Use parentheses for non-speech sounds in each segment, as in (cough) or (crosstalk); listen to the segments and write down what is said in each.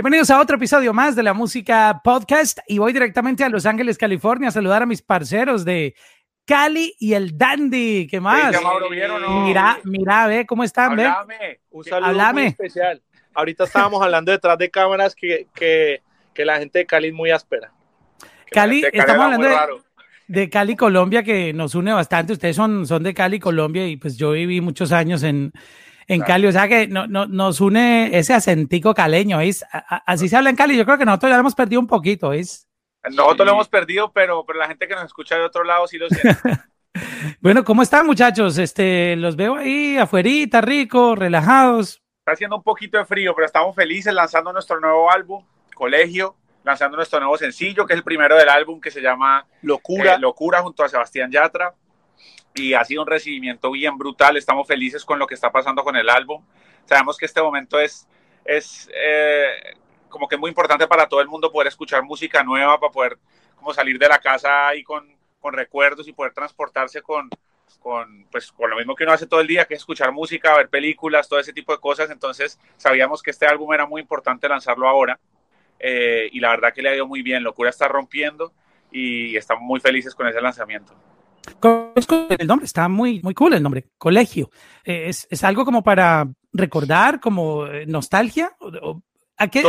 Bienvenidos a otro episodio más de la música podcast y voy directamente a Los Ángeles, California a saludar a mis parceros de Cali y el Dandy. ¿Qué más? Mira, mira, ve cómo están, ve. Un saludo muy especial. Ahorita estábamos hablando detrás de cámaras que, que, que la gente de Cali es muy áspera. Cali, estamos hablando de, Cali, Colombia, que nos une bastante. Ustedes son, son de Cali, Colombia, y pues yo viví muchos años en, en Cali, o sea que no, no, nos une ese acentico caleño, ¿es? Así se habla en Cali, yo creo que nosotros ya lo hemos perdido un poquito, ¿es? Nosotros lo hemos perdido, pero, pero la gente que nos escucha de otro lado sí lo siente. (laughs) bueno, ¿cómo están muchachos? Este, los veo ahí afuerita, rico, relajados. Está haciendo un poquito de frío, pero estamos felices lanzando nuestro nuevo álbum, Colegio, lanzando nuestro nuevo sencillo, que es el primero del álbum, que se llama Locura, eh, Locura junto a Sebastián Yatra y ha sido un recibimiento bien brutal. Estamos felices con lo que está pasando con el álbum. Sabemos que este momento es, es eh, como que muy importante para todo el mundo poder escuchar música nueva, para poder como salir de la casa ahí con, con recuerdos y poder transportarse con, con, pues, con lo mismo que uno hace todo el día, que es escuchar música, ver películas, todo ese tipo de cosas. Entonces sabíamos que este álbum era muy importante lanzarlo ahora. Eh, y la verdad que le ha ido muy bien. Locura está rompiendo y estamos muy felices con ese lanzamiento el nombre, está muy, muy cool el nombre, colegio. Eh, es, es algo como para recordar, como eh, nostalgia. ¿A qué,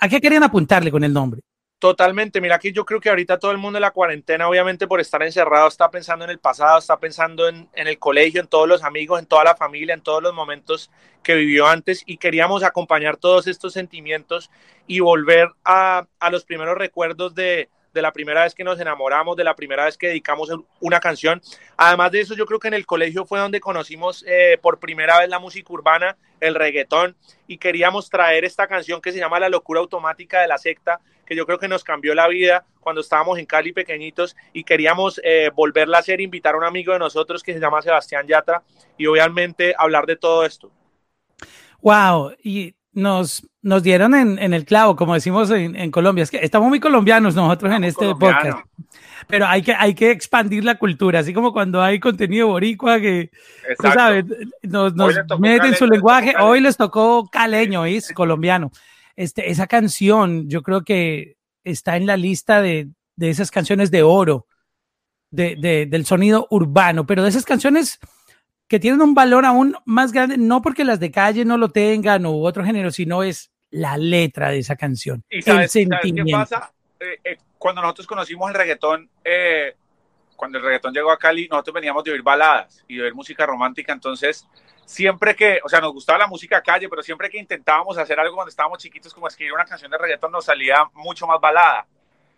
a, qué, querían apuntarle con el nombre? Totalmente, mira aquí yo creo que ahorita todo el mundo en la cuarentena, obviamente por estar encerrado, está pensando en el pasado, está pensando en, en, el colegio, en todos los amigos, en toda la familia, en todos los momentos que vivió antes y queríamos acompañar todos estos sentimientos y volver a, a los primeros recuerdos de, de la primera vez que nos enamoramos, de la primera vez que dedicamos una canción. Además de eso, yo creo que en el colegio fue donde conocimos eh, por primera vez la música urbana, el reggaetón, y queríamos traer esta canción que se llama La locura automática de la secta, que yo creo que nos cambió la vida cuando estábamos en Cali pequeñitos y queríamos eh, volverla a hacer, invitar a un amigo de nosotros que se llama Sebastián Yatra y obviamente hablar de todo esto. Wow, y nos, nos dieron en, en, el clavo, como decimos en, en, Colombia. Es que estamos muy colombianos nosotros en este podcast. Pero hay que, hay que expandir la cultura, así como cuando hay contenido boricua que, sabes, nos, nos meten su lenguaje. Hoy les tocó caleño, es colombiano. Este, esa canción, yo creo que está en la lista de, de esas canciones de oro de, de, del sonido urbano, pero de esas canciones que tienen un valor aún más grande, no porque las de calle no lo tengan u otro género, sino es la letra de esa canción. ¿Y el sentimiento. qué pasa? Eh, eh, cuando nosotros conocimos el reggaetón, eh, cuando el reggaetón llegó a Cali, nosotros veníamos de oír baladas y de oír música romántica, entonces siempre que, o sea, nos gustaba la música calle, pero siempre que intentábamos hacer algo cuando estábamos chiquitos, como escribir una canción de reggaetón, nos salía mucho más balada.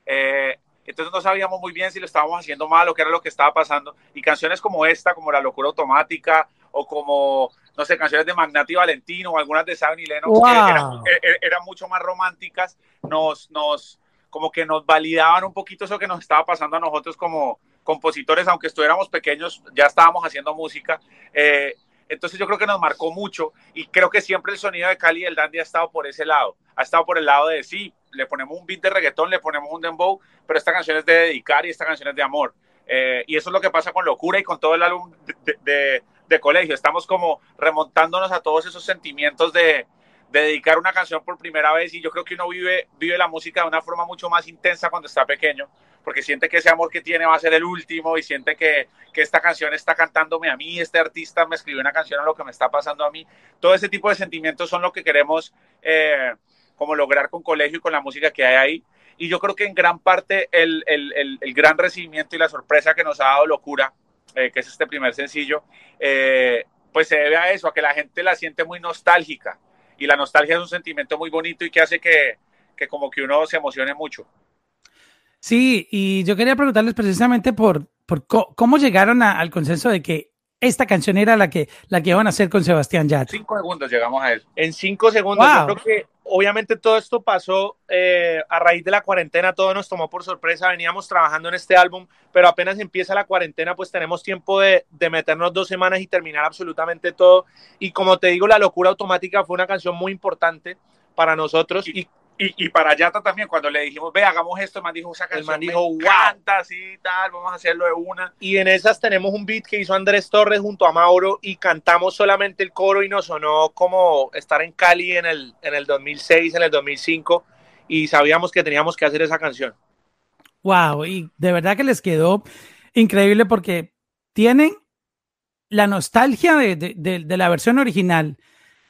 Eh, entonces no sabíamos muy bien si lo estábamos haciendo mal o qué era lo que estaba pasando. Y canciones como esta, como La Locura Automática, o como, no sé, canciones de Magnati Valentino, o algunas de Sabin y Lennox, que eran, e, e, eran, mucho más románticas, nos, nos, como que nos validaban un poquito eso que nos estaba pasando a nosotros como compositores, aunque estuviéramos pequeños, ya estábamos haciendo música. Eh, entonces yo creo que nos marcó mucho y creo que siempre el sonido de Cali y el Dandy ha estado por ese lado. Ha estado por el lado de sí, le ponemos un beat de reggaetón, le ponemos un dembow, pero esta canción es de dedicar y esta canción es de amor. Eh, y eso es lo que pasa con Locura y con todo el álbum de, de, colegio. Estamos como remontándonos a todos esos sentimientos de, de, dedicar una canción por primera vez y yo creo que uno vive, vive la música de una forma mucho más intensa cuando está pequeño porque siente que ese amor que tiene va a ser el último y siente que, que, esta canción está cantándome a mí, este artista me escribió una canción a lo que me está pasando a mí. Todo ese tipo de sentimientos son lo que queremos eh, como lograr con colegio y con la música que hay ahí. Y yo creo que en gran parte el, el, el, gran recibimiento y la sorpresa que nos ha dado Locura, eh, que es este primer sencillo, eh, pues se debe a eso, a que la gente la siente muy nostálgica. Y la nostalgia es un sentimiento muy bonito y que hace que, que como que uno se emocione mucho. Sí, y yo quería preguntarles precisamente por, por cómo llegaron al consenso de que esta canción era la que, la que iban a hacer con Sebastián Yatra. Cinco segundos llegamos a él. En cinco segundos. Yo creo que obviamente todo esto pasó eh, a raíz de la cuarentena, todo nos tomó por sorpresa. Veníamos trabajando en este álbum, pero apenas empieza la cuarentena, pues tenemos tiempo de, de meternos dos semanas y terminar absolutamente todo. Y como te digo, La Locura Automática fue una canción muy importante para nosotros y y, para Yata también, cuando le dijimos, ve, hagamos esto, el man dijo, esa canción el dijo, canta así tal, vamos a hacerlo de una. Y en esas tenemos un beat que hizo Andrés Torres junto a Mauro y cantamos solamente el coro y nos sonó como estar en Cali en el, en el 2006, en el 2005 y sabíamos que teníamos que hacer esa canción. Wow, y de verdad que les quedó increíble porque tienen la nostalgia de, de la versión original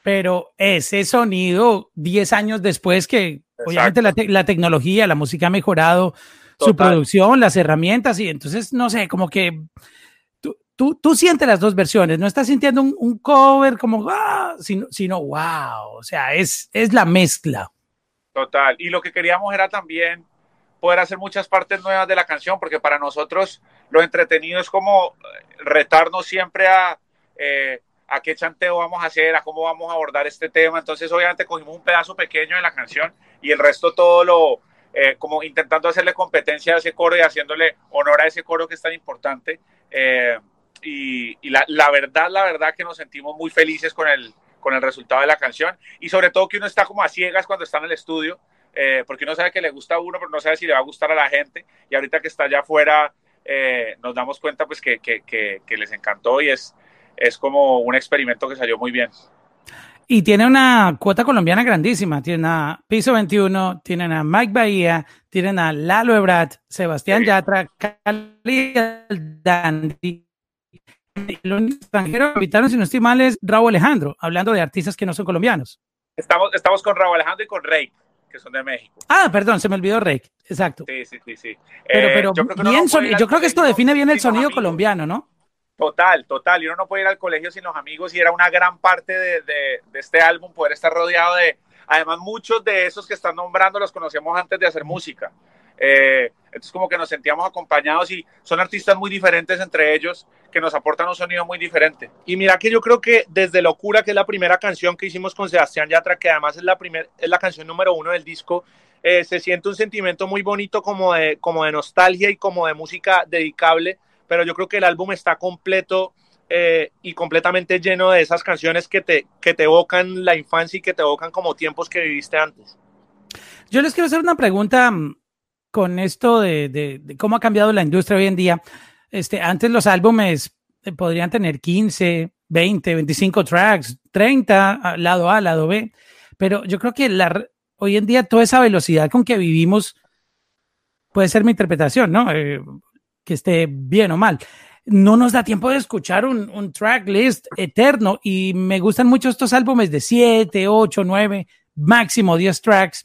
pero ese sonido 10 años después que obviamente la, tecnología, la música ha mejorado, su producción, las herramientas y entonces, no sé, como que tú, tú, tú sientes las dos versiones, no estás sintiendo un, cover como, ah, sino, sino, wow, o sea, es, es la mezcla. Total, y lo que queríamos era también poder hacer muchas partes nuevas de la canción, porque para nosotros lo entretenido es como retarnos siempre a... Eh, a qué chanteo vamos a hacer, a cómo vamos a abordar este tema. Entonces, obviamente, cogimos un pedazo pequeño de la canción y el resto todo lo, eh, como intentando hacerle competencia a ese coro y haciéndole honor a ese coro que es tan importante. Eh, y, la, la, verdad, la verdad que nos sentimos muy felices con el, con el resultado de la canción y sobre todo que uno está como a ciegas cuando está en el estudio, eh, porque uno sabe que le gusta a uno, pero no sabe si le va a gustar a la gente. Y ahorita que está allá afuera, nos damos cuenta pues que, que, que, que les encantó y es, es como un experimento que salió muy bien. Y tiene una cuota colombiana grandísima. Tienen a Piso 21, tienen a Mike Bahía, tienen a Lalo Ebrat, Sebastián Yatra, Cali Dandy. Los extranjeros invitaron, si no estoy mal, es Raúl Alejandro, hablando de artistas que no son colombianos. Estamos, estamos con Raúl Alejandro y con Rey, que son de México. Ah, perdón, se me olvidó Rey, exacto. Sí, sí, sí. sí. Pero, pero eh, yo creo que esto define bien el sonido colombiano, ¿no? Total, total. Y uno no puede ir al colegio sin los amigos y era una gran parte de, de, este álbum poder estar rodeado de... Además, muchos de esos que están nombrando los conocemos antes de hacer música. Eh, entonces como que nos sentíamos acompañados y son artistas muy diferentes entre ellos que nos aportan un sonido muy diferente. Y mira que yo creo que desde Locura, que es la primera canción que hicimos con Sebastián Yatra, que además es la, primer, es la canción número uno del disco, eh, se siente un sentimiento muy bonito como de, como de nostalgia y como de música dedicable pero yo creo que el álbum está completo eh, y completamente lleno de esas canciones que te, que te evocan la infancia y que te evocan como tiempos que viviste antes. Yo les quiero hacer una pregunta mm, con esto de, cómo ha cambiado la industria hoy en día. Este, antes los álbumes eh, podrían tener 15, 20, 25 tracks, 30, lado A, lado B, pero yo creo que la, hoy en día toda esa velocidad con que vivimos puede ser mi interpretación, ¿no? Eh, que esté bien o mal. No nos da tiempo de escuchar un, un track list eterno y me gustan mucho estos álbumes de 7, 8, 9, máximo 10 tracks.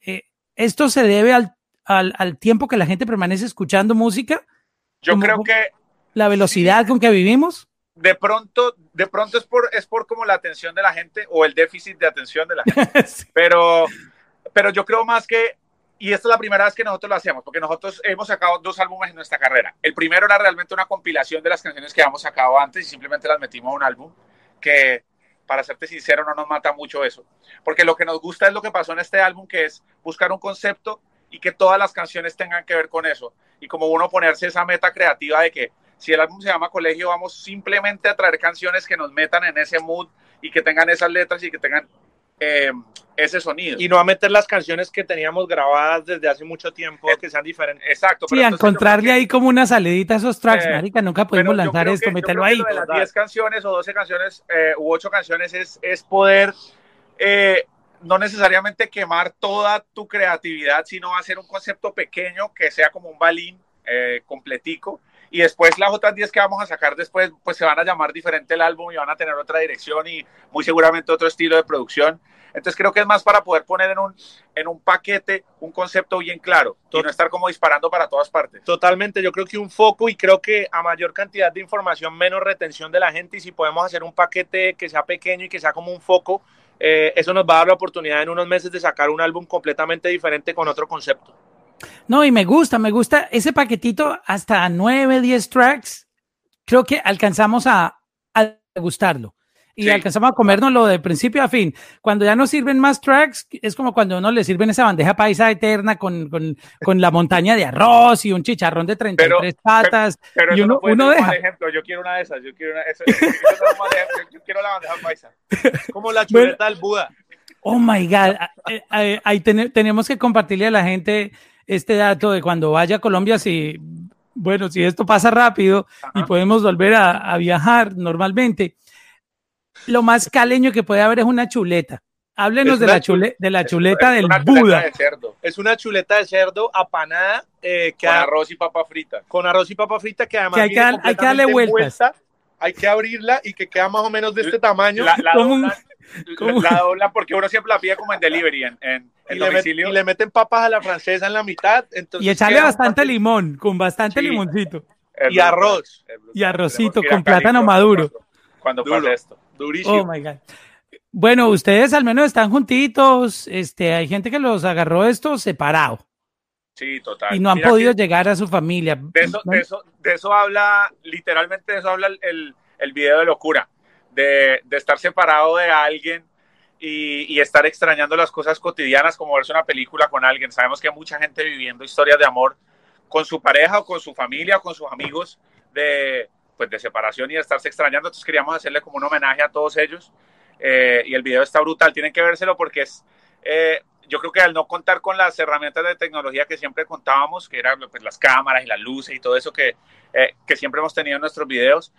Eh, ¿Esto se debe al, al, al, tiempo que la gente permanece escuchando música? Yo creo que... La velocidad con que vivimos. De pronto, de pronto es por, es por como la atención de la gente o el déficit de atención de la gente. (laughs) pero, pero yo creo más que y esta es la primera vez que nosotros lo hacemos, porque nosotros hemos sacado dos álbumes en nuestra carrera. El primero era realmente una compilación de las canciones que habíamos sacado antes y simplemente las metimos a un álbum, que para serte sincero no nos mata mucho eso, porque lo que nos gusta es lo que pasó en este álbum, que es buscar un concepto y que todas las canciones tengan que ver con eso. Y como uno ponerse esa meta creativa de que si el álbum se llama Colegio, vamos simplemente a traer canciones que nos metan en ese mood y que tengan esas letras y que tengan eh, ese sonido. Y no a meter las canciones que teníamos grabadas desde hace mucho tiempo, que sean diferentes. Exacto. Sí, a encontrarle ahí como una salidita a esos tracks, eh, marica, nunca podemos lanzar esto, meterlo ahí. de las 10 canciones o 12 canciones eh, u 8 canciones es, es poder eh, no necesariamente quemar toda tu creatividad, sino hacer un concepto pequeño que sea como un balín completico y después las otras 10 que vamos a sacar después, pues se van a llamar diferente el álbum y van a tener otra dirección y muy seguramente otro estilo de producción. Entonces creo que es más para poder poner en un, en un paquete un concepto bien claro y no estar como disparando para todas partes. Totalmente, yo creo que un foco y creo que a mayor cantidad de información, menos retención de la gente y si podemos hacer un paquete que sea pequeño y que sea como un foco, eh, eso nos va a dar la oportunidad en unos meses de sacar un álbum completamente diferente con otro concepto. No, y me gusta, me gusta ese paquetito hasta 9, 10 tracks. Creo que alcanzamos a, a gustarlo. Y alcanzamos a comérnoslo de principio a fin. Cuando ya no sirven más tracks, es como cuando uno le sirven esa bandeja paisa eterna con, con, con la montaña de arroz y un chicharrón de 33 patas. Pero, y uno, uno deja. ejemplo, yo quiero una de esas, yo quiero, una, eso, yo, quiero la bandeja paisa. Como la chuleta del Buda. Oh my God. Ahí tenemos que compartirle a la gente este dato de cuando vaya a Colombia, si, bueno, si esto pasa rápido y podemos volver a, viajar normalmente, lo más caleño que puede haber es una chuleta. Háblenos de, la de la chuleta del Buda. Es una chuleta de cerdo apanada. Eh, con arroz y papa frita. Con arroz y papa frita que además hay, que, hay que darle vueltas. hay que abrirla y que queda más o menos de este tamaño. La, la, dobla, porque uno siempre la pide como en delivery, en, en, y, domicilio. Le y le meten papas a la francesa en la mitad. Entonces y echarle bastante limón, con bastante limoncito. Y arroz. Y arrocito con plátano maduro. Cuando pase esto. Durísimo. Oh my God. Bueno, ustedes al menos están juntitos. Este, hay gente que los agarró esto separado. Sí, total. Y no han podido llegar a su familia. De eso, de eso, de eso habla, literalmente de eso habla el, el, video de locura. De, estar separado de alguien y, y, estar extrañando las cosas cotidianas como verse una película con alguien. Sabemos que hay mucha gente viviendo historias de amor con su pareja o con su familia o con sus amigos de, pues, de separación y de estarse extrañando. Entonces queríamos hacerle como un homenaje a todos ellos eh, y el video está brutal, tienen que vérselo porque es, eh, yo creo que al no contar con las herramientas de tecnología que siempre contábamos, que eran pues, las cámaras y las luces y todo eso que, eh, que siempre hemos tenido en nuestros videos,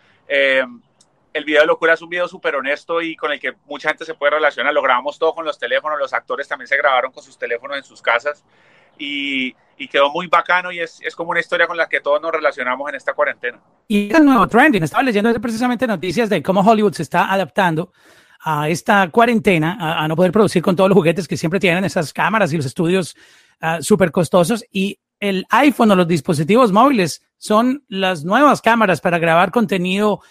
el video de Locura es un video súper honesto y con el que mucha gente se puede relacionar. Lo grabamos todo con los teléfonos, los actores también se grabaron con sus teléfonos en sus casas y, y quedó muy bacano y es, es, como una historia con la que todos nos relacionamos en esta cuarentena. Y el nuevo trending, estaba leyendo precisamente noticias de cómo Hollywood se está adaptando a esta cuarentena, a, no poder producir con todos los juguetes que siempre tienen esas cámaras y los estudios uh, súper costosos. Y el iPhone o los dispositivos móviles son las nuevas cámaras para grabar contenido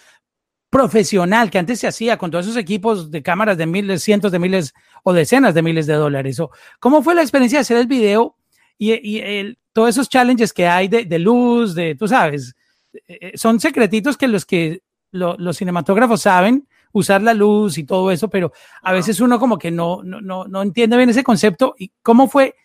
profesional que antes se hacía con todos esos equipos de cámaras de miles, cientos de miles o decenas de miles de dólares. O, ¿Cómo fue la experiencia de hacer el video y, y el, todos esos challenges que hay de, de luz, de, tú sabes, eh, eh, son secretitos que los que lo, los cinematógrafos saben, usar la luz y todo eso, pero a veces uno como que no, no, no, no entiende bien ese concepto y cómo fue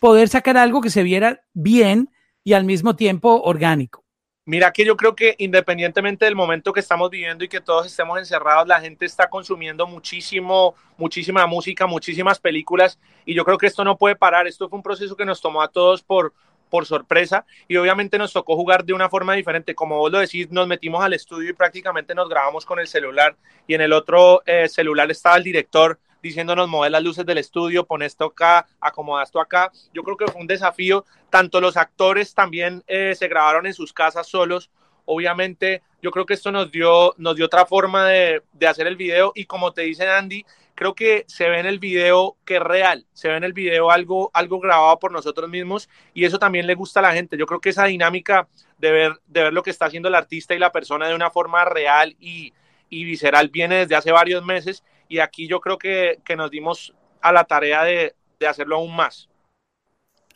poder sacar algo que se viera bien y al mismo tiempo orgánico. Mira que yo creo que independientemente del momento que estamos viviendo y que todos estemos encerrados, la gente está consumiendo muchísimo, muchísima música, muchísimas películas y yo creo que esto no puede parar. Esto fue un proceso que nos tomó a todos por, por sorpresa y obviamente nos tocó jugar de una forma diferente. Como vos lo decís, nos metimos al estudio y prácticamente nos grabamos con el celular y en el otro eh, celular estaba el director diciéndonos mover las luces del estudio, pon esto acá, acomoda esto acá. Yo creo que fue un desafío. Tanto los actores también eh, se grabaron en sus casas solos. Obviamente, yo creo que esto nos dio, nos dio otra forma de, de hacer el video y como te dice Andy, creo que se ve en el video que es real, se ve en el video algo, algo grabado por nosotros mismos y eso también le gusta a la gente. Yo creo que esa dinámica de ver, de ver lo que está haciendo el artista y la persona de una forma real y, y visceral viene desde hace varios meses y aquí yo creo que, que nos dimos a la tarea de, de hacerlo aún más.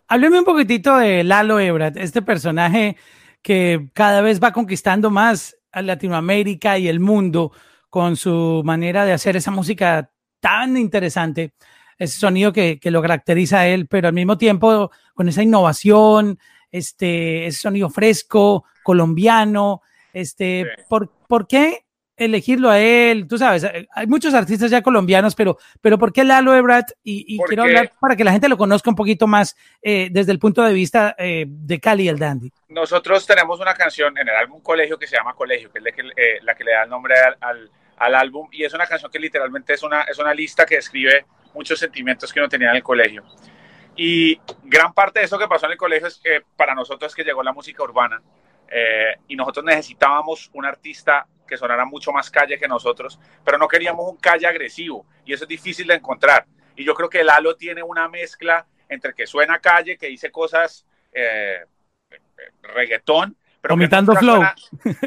Hábleme un poquitito de Lalo Ebrat, este personaje que cada vez va conquistando más a Latinoamérica y el mundo con su manera de hacer esa música tan interesante, ese sonido que, que, lo caracteriza a él, pero al mismo tiempo con esa innovación, este, ese sonido fresco, colombiano, este, ¿por, ¿por qué elegirlo a él? Tú sabes, hay muchos artistas ya colombianos, pero, pero ¿por qué Lalo Ebrat? Y, y quiero hablar para que la gente lo conozca un poquito más eh, desde el punto de vista eh, de Cali el Dandy. Nosotros tenemos una canción en el álbum Colegio que se llama Colegio, que es la que, eh, la que le da el nombre al, al al álbum y es una canción que literalmente es una, es una lista que describe muchos sentimientos que uno tenía en el colegio. Y gran parte de eso que pasó en el colegio es que para nosotros es que llegó la música urbana eh, y nosotros necesitábamos un artista que sonara mucho más calle que nosotros, pero no queríamos un calle agresivo y eso es difícil de encontrar. Y yo creo que Lalo tiene una mezcla entre que suena calle, que dice cosas eh, reggaetón, pero flow.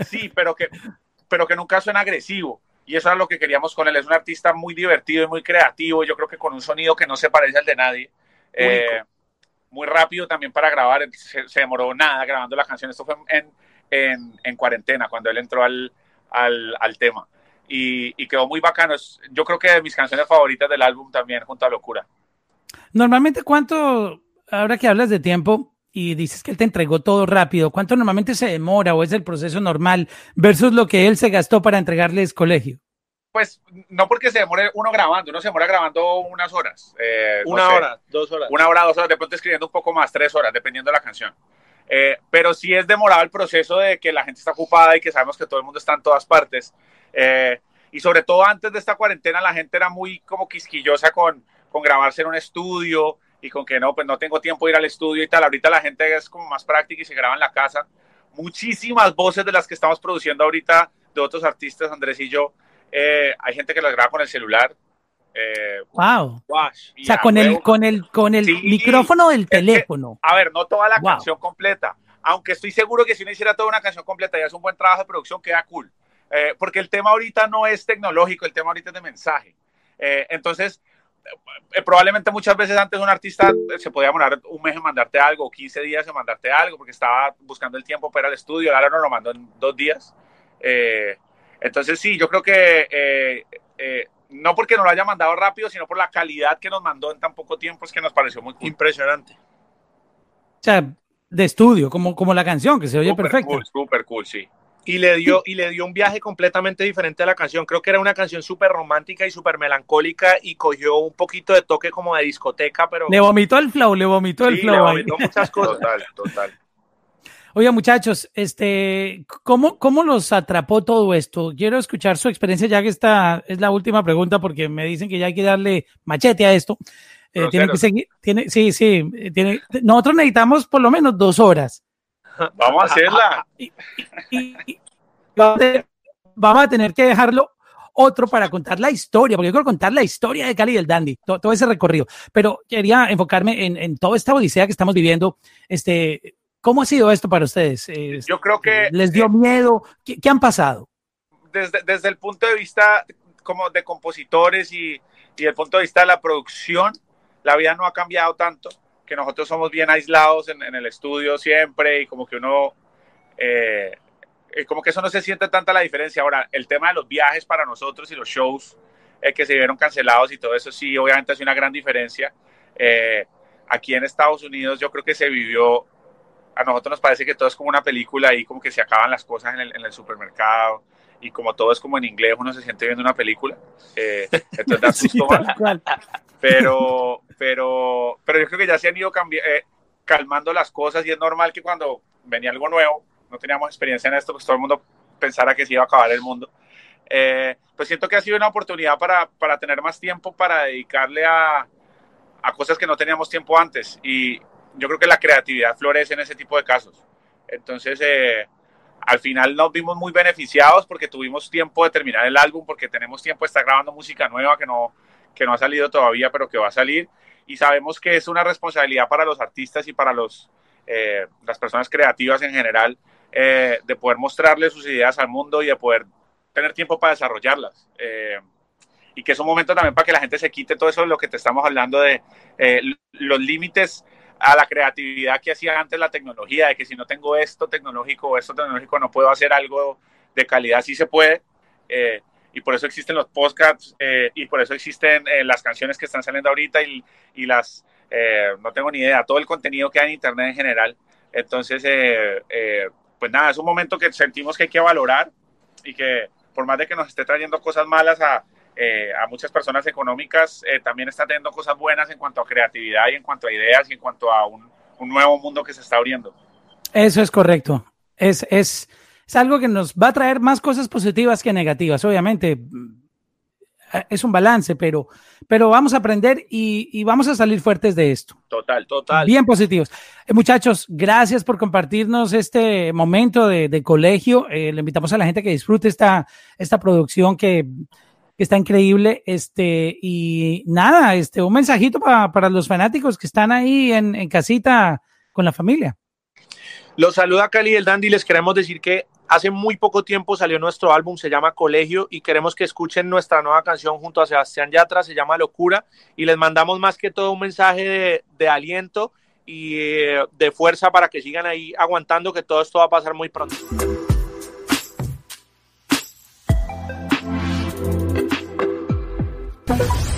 sí, pero que, pero que nunca suena agresivo y eso era lo que queríamos con él. Es un artista muy divertido y muy creativo, yo creo que con un sonido que no se parece al de nadie. Eh, muy rápido también para grabar, se, demoró nada grabando la canción. Esto fue en, en, en cuarentena, cuando él entró al, al, tema. Y, y, quedó muy bacano. yo creo que de mis canciones favoritas del álbum también, junto a Locura. Normalmente, ¿cuánto, ahora que hablas de tiempo, y dices que él te entregó todo rápido, ¿cuánto normalmente se demora o es el proceso normal versus lo que él se gastó para entregarles colegio? Pues no porque se demore uno grabando, uno se demora grabando unas horas. Eh, una hora, dos horas. Una hora, dos horas, de pronto escribiendo un poco más, tres horas, dependiendo de la canción. Eh, pero sí es demorado el proceso de que la gente está ocupada y que sabemos que todo el mundo está en todas partes. Eh, y sobre todo antes de esta cuarentena la gente era muy como quisquillosa con, con grabarse en un estudio y con que no, pues no tengo tiempo de ir al estudio y tal. Ahorita la gente es como más práctica y se graba en la casa. Muchísimas voces de las que estamos produciendo ahorita de otros artistas, Andrés y yo, eh, hay gente que las graba con el celular. Eh, wow. o sea, con el, con el, con el micrófono del teléfono. a ver, no toda la canción completa. Aunque estoy seguro que si uno hiciera toda una canción completa y es un buen trabajo de producción, queda cool. Eh, porque el tema ahorita no es tecnológico, el tema ahorita es de mensaje. entonces, probablemente muchas veces antes un artista se podía demorar un mes en mandarte algo, o 15 días en mandarte algo, porque estaba buscando el tiempo para el estudio, ahora no lo mandó en dos días. Eh, entonces sí, yo creo que eh, eh, no porque nos lo haya mandado rápido, sino por la calidad que nos mandó en tan poco tiempo, es que nos pareció muy impresionante. O sea, de estudio, como, como la canción, que se oye perfecto. Cool, super cool, sí. Y le, dio, y le dio un viaje completamente diferente a la canción. Creo que era una canción súper romántica y súper melancólica y cogió un poquito de toque como de discoteca, pero... Le vomitó el flow, le vomitó el flow. Le vomitó muchas cosas. Total, total. Oye, muchachos, este, ¿cómo, ¿cómo los atrapó todo esto? Quiero escuchar su experiencia, ya que esta es la última pregunta, porque me dicen que ya hay que darle machete a esto. Eh, tiene que seguir, tiene, sí, sí, tiene, nosotros necesitamos por lo menos dos horas. (laughs) Vamos a hacerla. Y, vamos a tener que dejarlo otro para contar la historia, porque yo quiero contar la historia de Cali y del Dandy, todo, ese recorrido. Pero quería enfocarme en, en, toda esta odisea que estamos viviendo. Este, ¿Cómo ha sido esto para ustedes? Yo creo que... ¿Les dio miedo? ¿Qué, han pasado? Desde, desde, el punto de vista como de compositores y, y el punto de vista de la producción, la vida no ha cambiado tanto, que nosotros somos bien aislados en, el estudio siempre y como que uno... Eh, eh, como que eso no se siente tanta la diferencia. Ahora, el tema de los viajes para nosotros y los shows eh, que se vieron cancelados y todo eso, sí, obviamente hace una gran diferencia. aquí en Estados Unidos yo creo que se vivió a nosotros nos parece que todo es como una película y como que se acaban las cosas en el, en el supermercado y como todo es como en inglés, uno se siente viendo una película. Eh, (laughs) entonces pero, pero, pero yo creo que ya se han ido eh, calmando las cosas y es normal que cuando venía algo nuevo, no teníamos experiencia en esto, pues todo el mundo pensara que se iba a acabar el mundo. Eh, pues siento que ha sido una oportunidad para, para tener más tiempo para dedicarle a, a cosas que no teníamos tiempo antes. Y, yo creo que la creatividad florece en ese tipo de casos. Entonces, eh, al final nos vimos muy beneficiados porque tuvimos tiempo de terminar el álbum, porque tenemos tiempo de estar grabando música nueva que no, que no ha salido todavía, pero que va a salir. Y sabemos que es una responsabilidad para los artistas y para los, eh, las personas creativas en general eh, de poder mostrarle sus ideas al mundo y de poder tener tiempo para desarrollarlas. y que es un momento también para que la gente se quite todo eso de lo que te estamos hablando de los límites a la creatividad que hacía antes la tecnología, de que si no tengo esto tecnológico o esto tecnológico no puedo hacer algo de calidad, sí se puede. Eh, y por eso existen los podcasts eh, y por eso existen eh, las canciones que están saliendo ahorita y, y las, no tengo ni idea, todo el contenido que hay en Internet en general. Entonces, pues nada, es un momento que sentimos que hay que valorar y que por más de que nos esté trayendo cosas malas a, eh, a muchas personas económicas, eh, también está teniendo cosas buenas en cuanto a creatividad y en cuanto a ideas y en cuanto a un, nuevo mundo que se está abriendo. Eso es correcto. Es, es, es algo que nos va a traer más cosas positivas que negativas. Obviamente, es un balance, pero, pero vamos a aprender y, vamos a salir fuertes de esto. Total, total. Bien positivos. Eh, muchachos, gracias por compartirnos este momento de, colegio. le invitamos a la gente que disfrute esta, esta producción que está increíble. Este, y nada, este, un mensajito para, para los fanáticos que están ahí en, en casita con la familia. Los saluda Cali el Dandy. Les queremos decir que hace muy poco tiempo salió nuestro álbum, se llama Colegio, y queremos que escuchen nuestra nueva canción junto a Sebastián Yatra, se llama Locura, y les mandamos más que todo un mensaje de, de aliento y eh, de fuerza para que sigan ahí aguantando que todo esto va a pasar muy pronto. Bye.